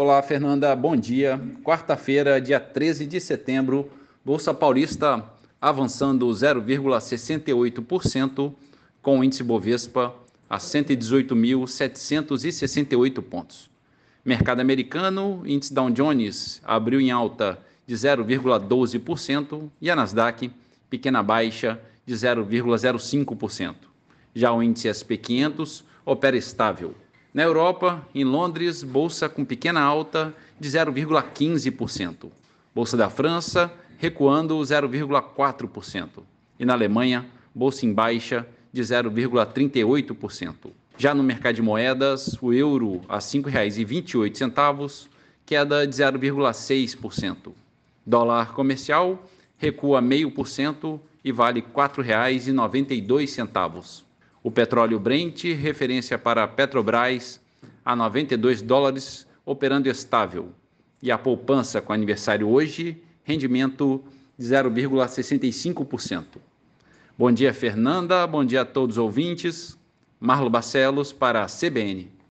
Olá, Fernanda, bom dia. Quarta-feira, dia 13 de setembro, Bolsa Paulista avançando 0,68%, com o índice Bovespa a 118.768 pontos. Mercado americano, índice Dow Jones abriu em alta de 0,12% e a Nasdaq, pequena baixa de 0,05%. Já o índice SP500 opera estável. Na Europa, em Londres, bolsa com pequena alta de 0,15%. Bolsa da França recuando 0,4%. E na Alemanha, bolsa em baixa de 0,38%. Já no mercado de moedas, o euro a R$ 5,28, queda de 0,6%. Dólar comercial recua 0,5% e vale R$ 4,92. O petróleo Brent, referência para Petrobras, a 92 dólares, operando estável. E a poupança com aniversário hoje, rendimento de 0,65%. Bom dia, Fernanda. Bom dia a todos os ouvintes. Marlo Barcelos para a CBN.